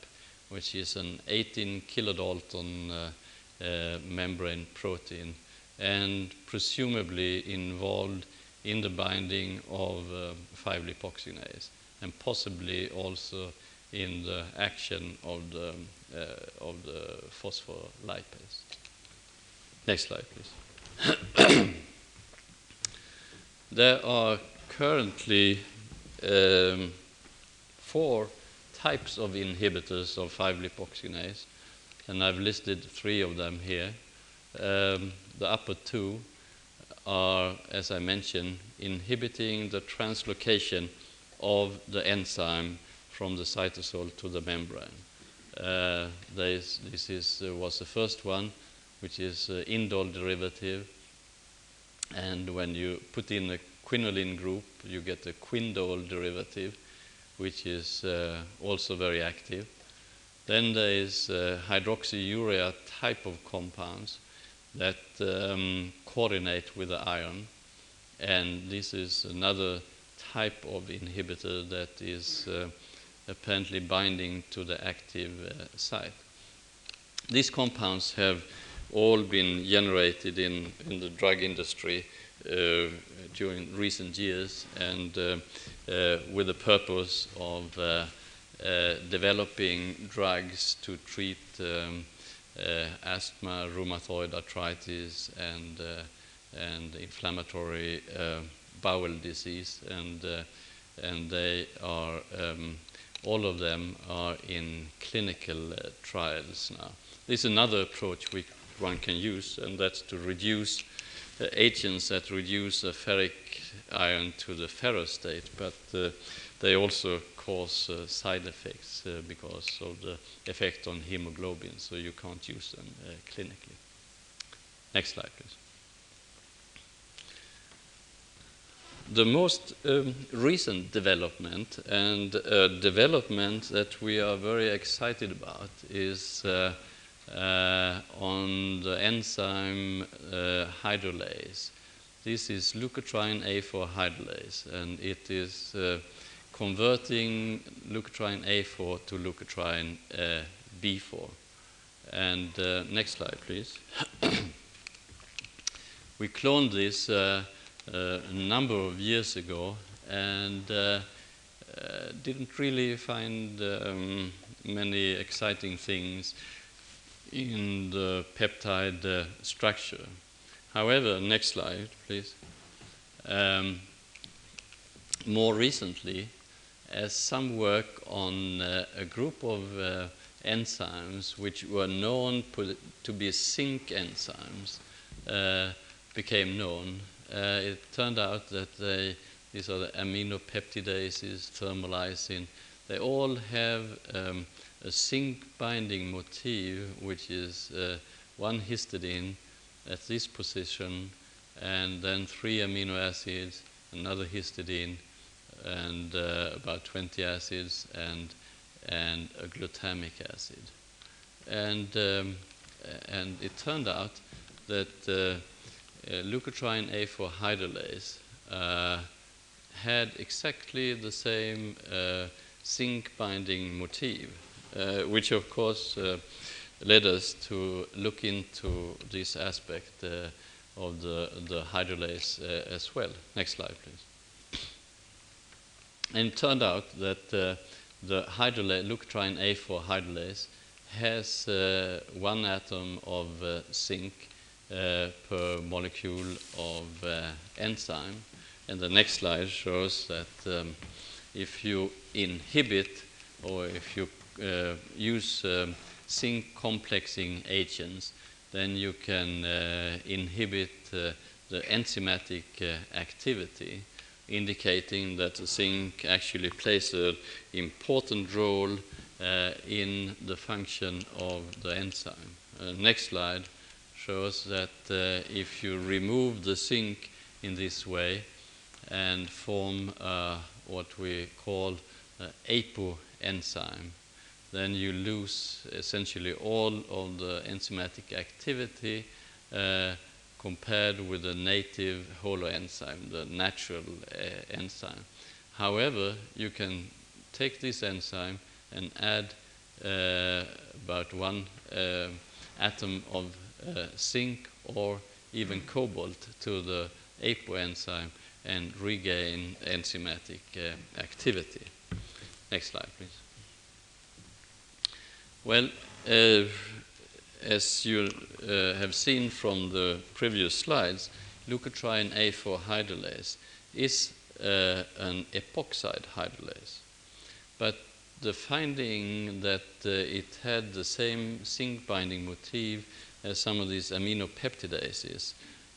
which is an 18 kilodalton uh, uh, membrane protein and presumably involved in the binding of 5-lipoxygenase and possibly also in the action of the, uh, of the phospholipase. Next slide, please. there are currently um, four types of inhibitors of 5-lipoxygenase, and I've listed three of them here. Um, the upper two are, as I mentioned, inhibiting the translocation of the enzyme from the cytosol to the membrane. Uh, this, this is, uh, was the first one, which is uh, indole derivative. And when you put in a quinoline group, you get a quindole derivative, which is uh, also very active. Then there is uh, hydroxyurea type of compounds that um, coordinate with the iron. And this is another type of inhibitor that is uh, apparently binding to the active uh, site. These compounds have all been generated in, in the drug industry uh, during recent years and uh, uh, with the purpose of uh, developing drugs to treat um, asthma, rheumatoid arthritis, and, and inflammatory bowel disease. And, and they are um, all of them are in clinical uh, trials now. There's another approach we, one can use, and that's to reduce uh, agents that reduce the ferric iron to the ferrous state, but uh, they also cause uh, side effects uh, because of the effect on hemoglobin, so you can't use them uh, clinically. Next slide, please. the most um, recent development and uh, development that we are very excited about is uh, uh, on the enzyme hydrolase. This is leukotriene A4 hydrolase, and it is converting leukotriene A4 to leukotriene uh, B4. And next slide, please. we cloned this uh, a number of years ago and uh, uh, didn't really find um, many exciting things in the peptide structure. However, next slide, please. Um, more recently some work on uh, a group of uh, enzymes which were known to be zinc enzymes uh, became known. Uh, it turned out that they, these are the aminopeptidases, thermolysin, they all have um, a zinc binding motif, which is uh, one histidine at this position, and then three amino acids, another histidine, and uh, about 20 acids, and, and a glutamic acid. And, um, and it turned out that uh, uh, leukotriene A4 hydrolase uh, had exactly the same uh, zinc binding motif, uh, which of course uh, led us to look into this aspect uh, of the, the hydrolase as well. Next slide, please. And it turned out that the hydrolase, leukotriene A4 hydrolase has one atom of zinc uh, per molecule of uh, enzyme. And the next slide shows that um, if you inhibit or if you uh, use um, zinc complexing agents, then you can uh, inhibit uh, the enzymatic uh, activity, indicating that the zinc actually plays an important role in the function of the enzyme. next slide shows that uh, if you remove the zinc in this way and form uh, what we call uh, APO enzyme, then you lose essentially all of the enzymatic activity uh, compared with the native holoenzyme, the natural uh, enzyme. However, you can take this enzyme and add uh, about one uh, atom of zinc or even cobalt to the APO enzyme and regain enzymatic activity. Next slide, please. Well, as you uh, have seen from the previous slides, leukotriene A4 hydrolase is uh, an epoxide hydrolase. But the finding that uh, it had the same zinc binding motif as some of these aminopeptidases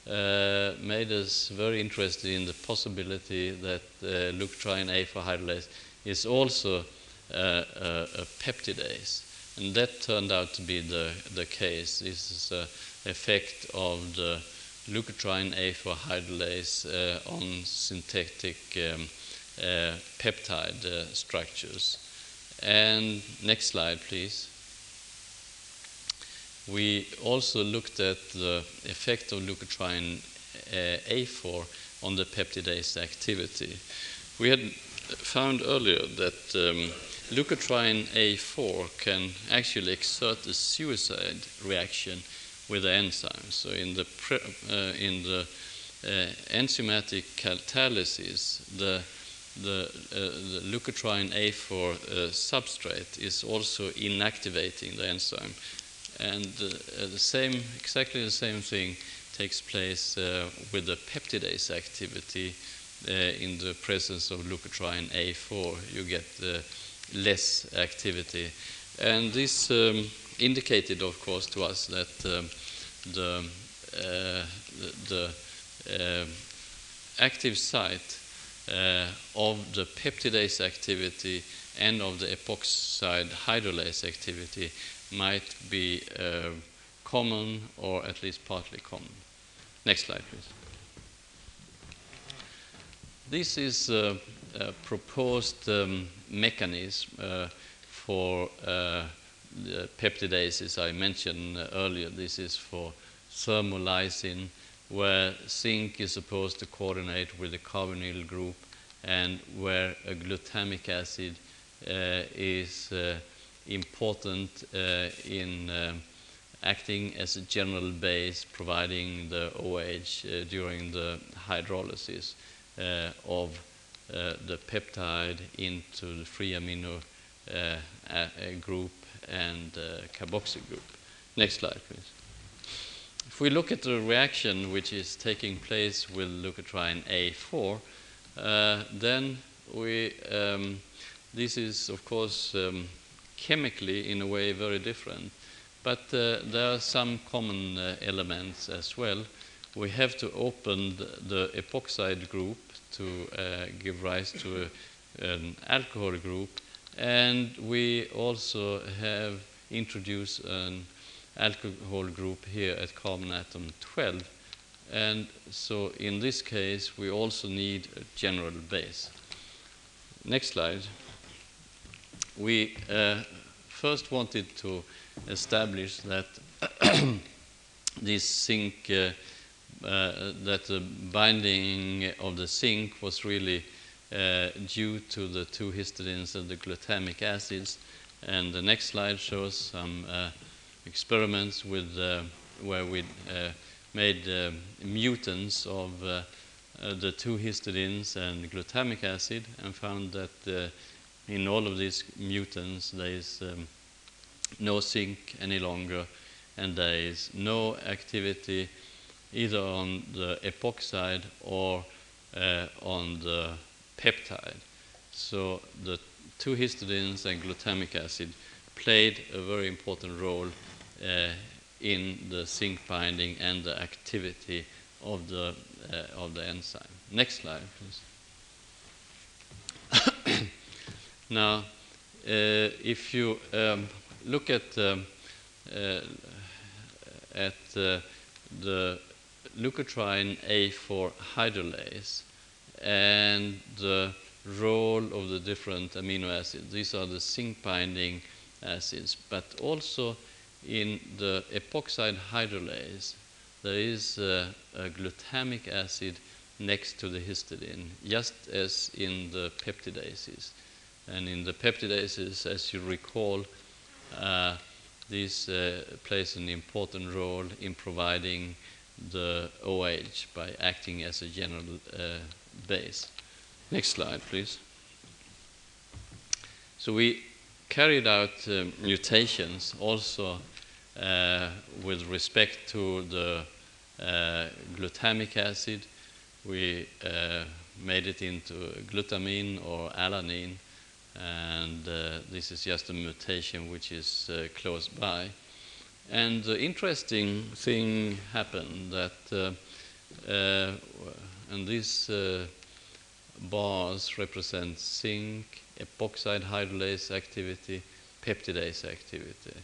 uh, made us very interested in the possibility that uh, leukotriene A4 hydrolase is also uh, a, a, peptidase. And that turned out to be the, the case. This is an effect of the leukotriene A4 hydrolase uh, on synthetic um, uh, peptide uh, structures. And next slide, please we also looked at the effect of leukotriene uh, A4 on the peptidase activity. We had found earlier that um, leukotriene A4 can actually exert a suicide reaction with the enzyme. So in the, uh, in the uh, enzymatic catalysis, the, the, uh, the leukotriene A4 uh, substrate is also inactivating the enzyme and uh, the same, exactly the same thing takes place uh, with the peptidase activity uh, in the presence of leukotriene A4. You get less activity. And this um, indicated, of course, to us that um, the, uh, the, the uh, active site uh, of the peptidase activity and of the epoxide hydrolase activity might be uh, common or at least partly common. Next slide, please. This is a, a proposed um, mechanism uh, for uh, peptidases I mentioned earlier. This is for thermolysin, where zinc is supposed to coordinate with the carbonyl group and where a glutamic acid uh, is uh, important uh, in acting as a general base, providing the OH uh, during the hydrolysis of the peptide into the free amino group and carboxyl group. Next slide, please. If we look at the reaction which is taking place with leukotriene A4, uh, then we, um, this is of course um, chemically in a way very different, but uh, there are some common uh, elements as well. We have to open the, the epoxide group to uh, give rise to a, an alcohol group, and we also have introduced an alcohol group here at carbon atom 12 and so in this case, we also need a general base. Next slide. We uh, first wanted to establish that this zinc, uh, that the binding of the zinc was really uh, due to the two histidines and the glutamic acids. And the next slide shows some uh, experiments with uh, where we made uh, mutants of uh, uh, the two histidines and glutamic acid and found that in all of these mutants there is um, no zinc any longer and there is no activity either on the epoxide or uh, on the peptide. So the two histidines and glutamic acid played a very important role uh, in the zinc binding and the activity of the, uh, of the enzyme. Next slide, please. now, uh, if you um, look at, um, uh, at uh, the leukotriene A4 hydrolase and the role of the different amino acids, these are the zinc binding acids, but also in the epoxide hydrolase, there is a, a glutamic acid next to the histidine, just as in the peptidases. And in the peptidases, as you recall, uh, this uh, plays an important role in providing the OH by acting as a general uh, base. Next slide, please. So we carried out uh, mutations also uh, with respect to the uh, glutamic acid, we uh, made it into glutamine or alanine, and this is just a mutation which is close by. And the interesting thing happened that, and these bars represent zinc, epoxide hydrolase activity, peptidase activity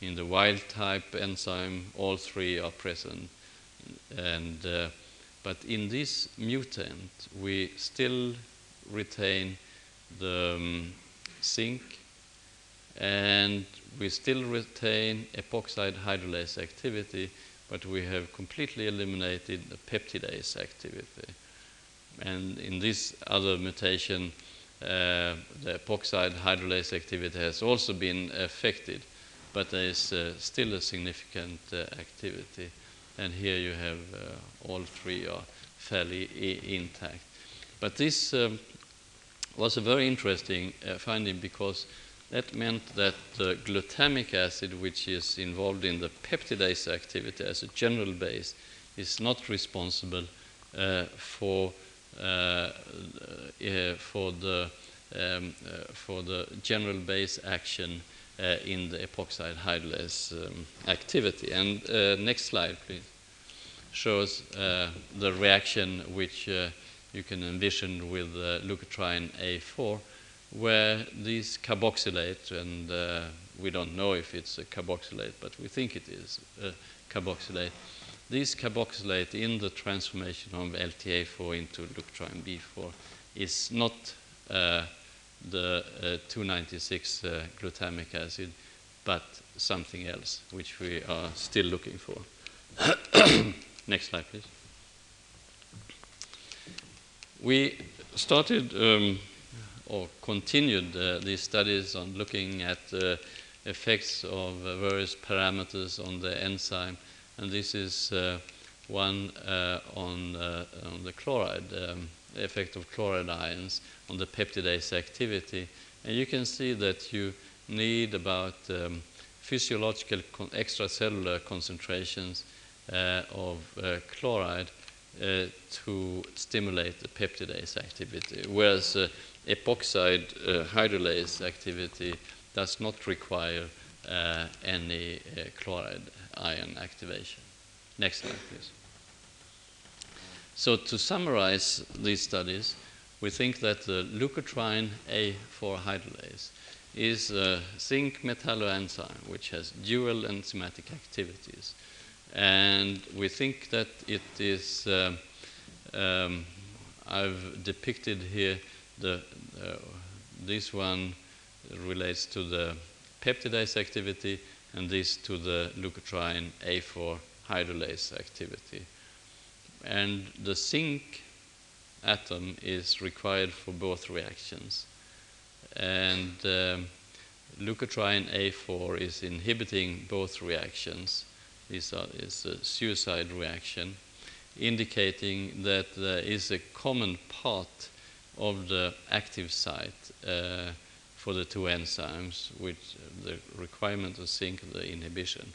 in the wild type enzyme, all three are present. And, uh, but in this mutant, we still retain the um, zinc and we still retain epoxide hydrolase activity, but we have completely eliminated the peptidase activity. And in this other mutation, uh, the epoxide hydrolase activity has also been affected but there is uh, still a significant uh, activity. And here you have uh, all three are fairly intact. But this um, was a very interesting finding because that meant that the glutamic acid, which is involved in the peptidase activity as a general base, is not responsible uh, for, uh, uh, for, the, um, for the general base action uh, in the epoxide hydrolase um, activity. And uh, next slide, please, shows uh, the reaction which you can envision with leukotriene A4, where these carboxylate, and we don't know if it's a carboxylate, but we think it is a carboxylate. These carboxylate in the transformation of LTA4 into leukotriene B4 is not uh, the uh, 296 uh, glutamic acid, but something else, which we are still looking for. Next slide, please. We started um, or continued uh, these studies on looking at uh, effects of uh, various parameters on the enzyme, and this is one on, on, the chloride um, effect of chloride ions on the peptidase activity. And you can see that you need about um, physiological con extracellular concentrations uh, of uh, chloride uh, to stimulate the peptidase activity, whereas epoxide uh, hydrolase activity does not require uh, any uh, chloride ion activation. Next slide, please. So to summarize these studies, we think that the leukotriene A4 hydrolase is a zinc metalloenzyme which has dual enzymatic activities. And we think that it is, uh, um, I've depicted here the, uh, this one relates to the peptidase activity and this to the leukotriene A4 hydrolase activity. And the zinc atom is required for both reactions. And um, leukotriene A4 is inhibiting both reactions. This is a suicide reaction, indicating that there is a common part of the active site uh, for the two enzymes, which the requirement of zinc, the inhibition.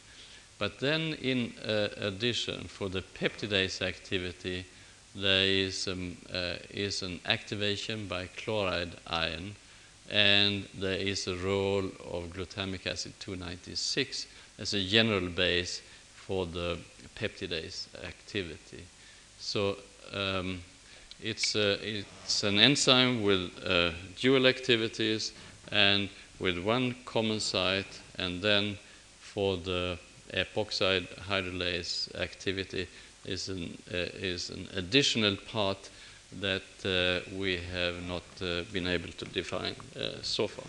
But then, in uh, addition, for the peptidase activity, there is, um, uh, is an activation by chloride ion, and there is a role of glutamic acid 296 as a general base for the peptidase activity. So um, it's, uh, it's an enzyme with uh, dual activities and with one common site, and then for the epoxide hydrolase activity is an, uh, is an additional part that uh, we have not uh, been able to define uh, so far.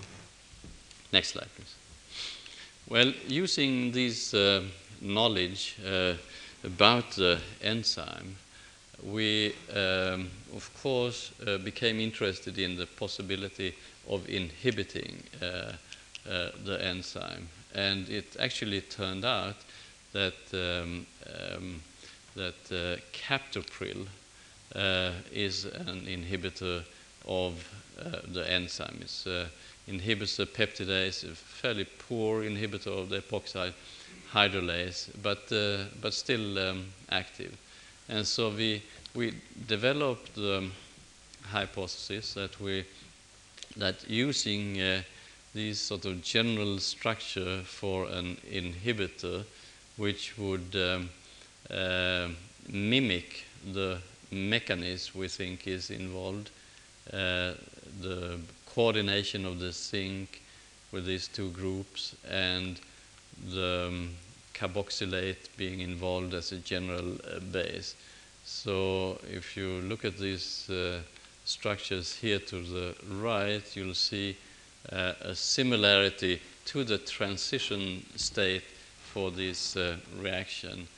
Next slide, please. Well, using this knowledge about the enzyme, we, um, of course, became interested in the possibility of inhibiting the enzyme. And it actually turned out that, um, um, that uh, captopril uh, is an inhibitor of uh, the enzyme. It uh, inhibits the peptidase, a fairly poor inhibitor of the epoxide hydrolase, but, uh, but still um, active. And so we, we developed the hypothesis that, we, that using uh, this sort of general structure for an inhibitor which would um, uh, mimic the mechanism we think is involved, uh, the coordination of the zinc with these two groups and the um, carboxylate being involved as a general uh, base. So if you look at these uh, structures here to the right, you'll see uh, a similarity to the transition state for this reaction.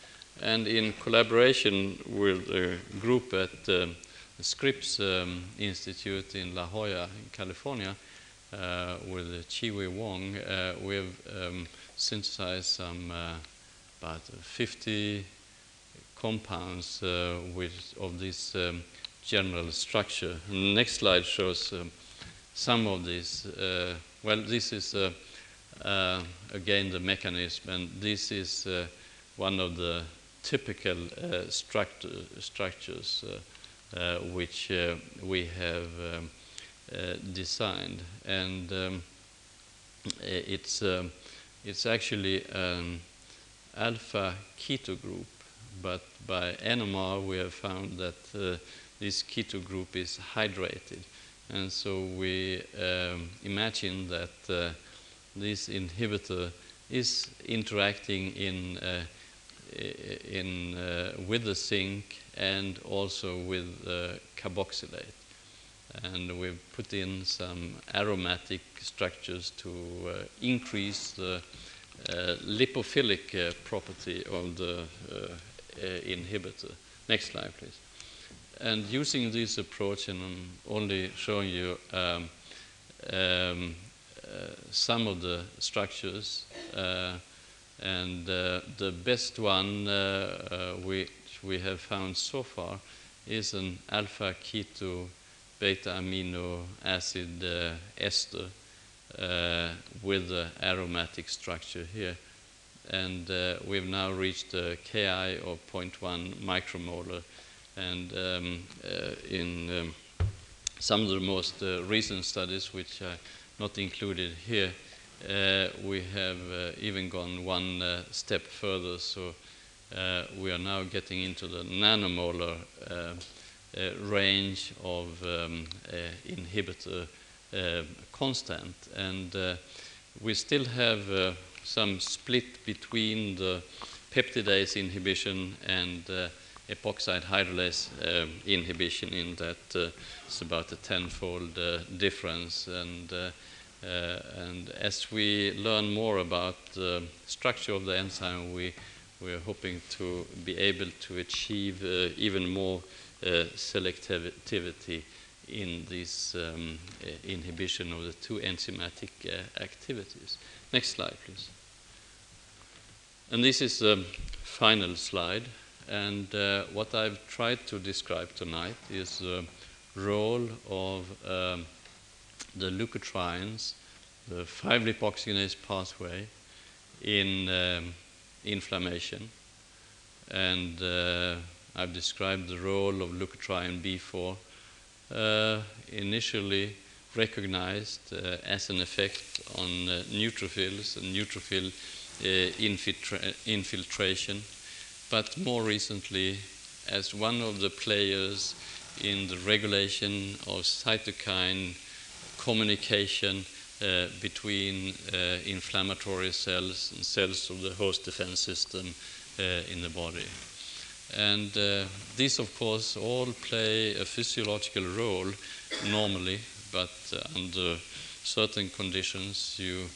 And in collaboration with a group at the Scripps um, Institute in La Jolla, in California, uh, with Chi-Wei Wong, uh, we have um, synthesized some uh, about 50 compounds with, of this um, general structure. Next slide shows um, some of these. Uh, well, this is uh, uh, again the mechanism, and this is one of the typical structure, structures which we have um, designed. And um, it's, um, it's actually an alpha keto group, but by NMR we have found that uh, this keto group is hydrated. And so we um, imagine that uh, this inhibitor is interacting in, uh, in, uh, with the zinc and also with the carboxylate. And we've put in some aromatic structures to uh, increase the uh, lipophilic uh, property of the inhibitor. Next slide, please. And using this approach, and I'm only showing you um, um, uh, some of the structures, uh, and uh, the best one uh, uh, which we have found so far is an alpha keto beta amino acid uh, ester with the aromatic structure here. And we've now reached a Ki of 0.1 micromolar And um, uh, in um, some of the most uh, recent studies, which are not included here, uh, we have uh, even gone one uh, step further. So uh, we are now getting into the nanomolar range of um, inhibitor constant. And we still have some split between the peptidase inhibition and uh, epoxide hydrolase uh, inhibition in that uh, it's about a tenfold uh, difference. And, uh, uh, and as we learn more about the structure of the enzyme, we, we're hoping to be able to achieve even more selectivity in this um, inhibition of the two enzymatic activities. Next slide, please. And this is the final slide. And uh, what I've tried to describe tonight is the role of um, the leukotrienes, the 5-lipoxygenase pathway, in um, inflammation. And uh, I've described the role of leukotriene B4, uh, initially recognized uh, as an effect on uh, neutrophils and neutrophil uh, infiltra infiltration, but more recently as one of the players in the regulation of cytokine communication uh, between uh, inflammatory cells and cells of the host defense system uh, in the body. And uh, these, of course, all play a physiological role normally, but uh, under certain conditions, you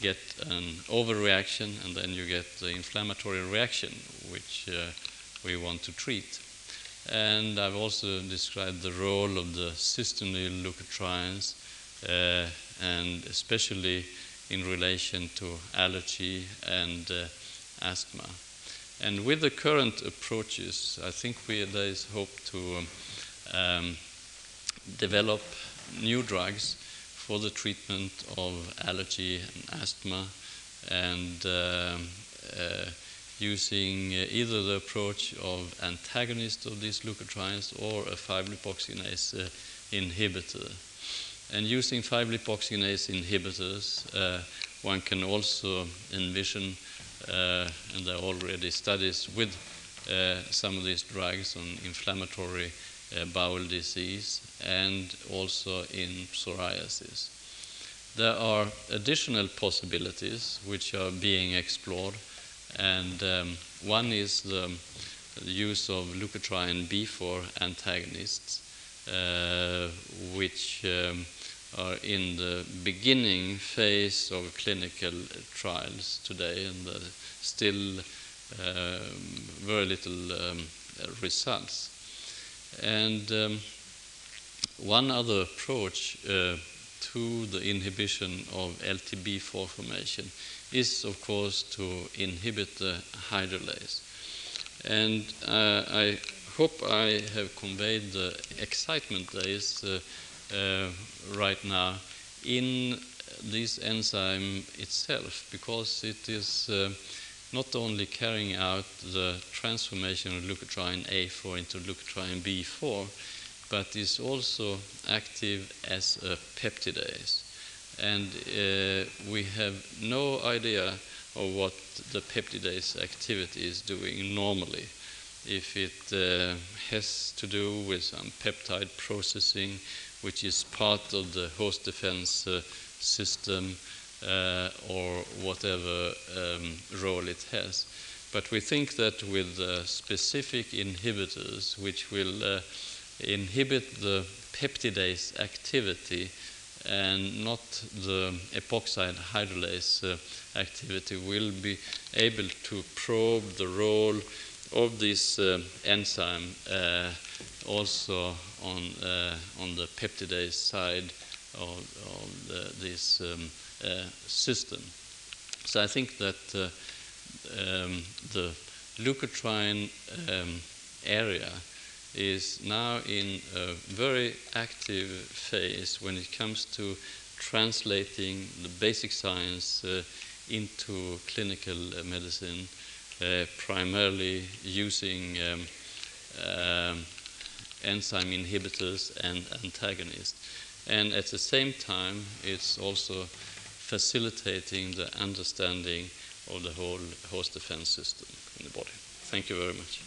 get an overreaction and then you get the inflammatory reaction, which uh, we want to treat. And I've also described the role of the cysteinyl leukotrienes, uh, and especially in relation to allergy and uh, asthma. And with the current approaches, I think we, there is hope to um, develop new drugs for the treatment of allergy and asthma and um, uh, using uh, either the approach of antagonist of these leukotrienes or a 5-lipoxygenase uh, inhibitor. And using 5-lipoxygenase inhibitors, uh, one can also envision, uh, and there are already studies with uh, some of these drugs on inflammatory uh, bowel disease and also in psoriasis. There are additional possibilities which are being explored, and um, one is the, the, use of leukotriene B4 antagonists, uh, which um, are in the beginning phase of clinical trials today, and still uh, very little um, results. And um, one other approach uh, to the inhibition of LTB4 formation is, of course, to inhibit the hydrolase. And uh, I hope I have conveyed the excitement there is uh right now in this enzyme itself, because it is uh, not only carrying out the transformation of leukotriene A4 into leukotriene B4, but is also active as a peptidase. And uh, we have no idea of what the peptidase activity is doing normally. If it uh, has to do with some peptide processing, which is part of the host defense uh, system, uh, or whatever um, role it has. But we think that with uh, specific inhibitors, which will inhibit the peptidase activity and not the epoxide hydrolase uh, activity, we'll be able to probe the role of this uh, enzyme uh, also on, on the peptidase side of, of the, this um, uh, system. So I think that uh, um, the leukotriene um, area is now in a very active phase when it comes to translating the basic science uh, into clinical medicine, uh, primarily using um, um, enzyme inhibitors and antagonists. And at the same time, it's also facilitating the understanding of the whole host defense system in the body. Thank you very much.